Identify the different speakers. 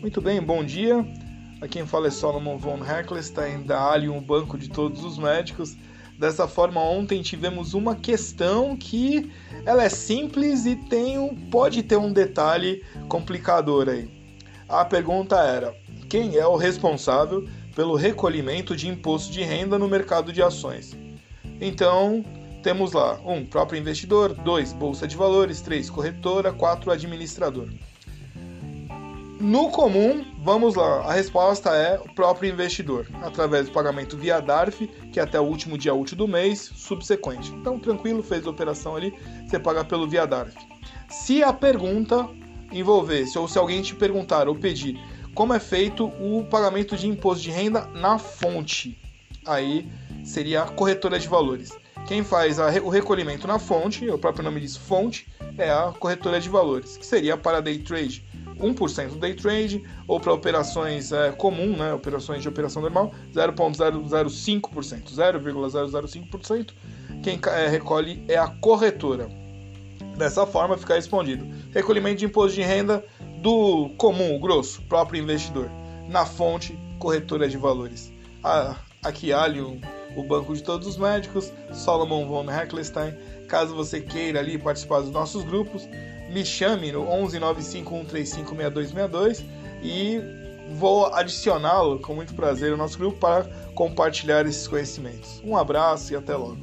Speaker 1: Muito bem, bom dia. Aqui quem fala é Solomon von Heckelstein, da Allium, o banco de todos os médicos. Dessa forma, ontem tivemos uma questão que ela é simples e tem um, pode ter um detalhe complicador aí. A pergunta era: quem é o responsável pelo recolhimento de imposto de renda no mercado de ações? Então, temos lá: 1. Um, próprio investidor, 2. Bolsa de valores, 3. Corretora, 4. Administrador. No comum, vamos lá, a resposta é o próprio investidor, através do pagamento via DARF, que é até o último dia útil do mês subsequente. Então, tranquilo, fez a operação ali, você paga pelo via DARF. Se a pergunta envolvesse, ou se alguém te perguntar ou pedir como é feito o pagamento de imposto de renda na fonte, aí seria a corretora de valores. Quem faz a, o recolhimento na fonte, o próprio nome diz fonte, é a corretora de valores, que seria para day trade 1% day trade, ou para operações é, comum, né, operações de operação normal, 0,005%, 0,005%. Quem é, recolhe é a corretora. Dessa forma fica respondido. Recolhimento de imposto de renda do comum, grosso, próprio investidor. Na fonte, corretora de valores. Ah, aqui ali o, o banco de todos os médicos, Solomon von Heckelstein. Caso você queira ali participar dos nossos grupos, me chame no 11951356262 e vou adicioná-lo com muito prazer ao nosso grupo para compartilhar esses conhecimentos. Um abraço e até logo.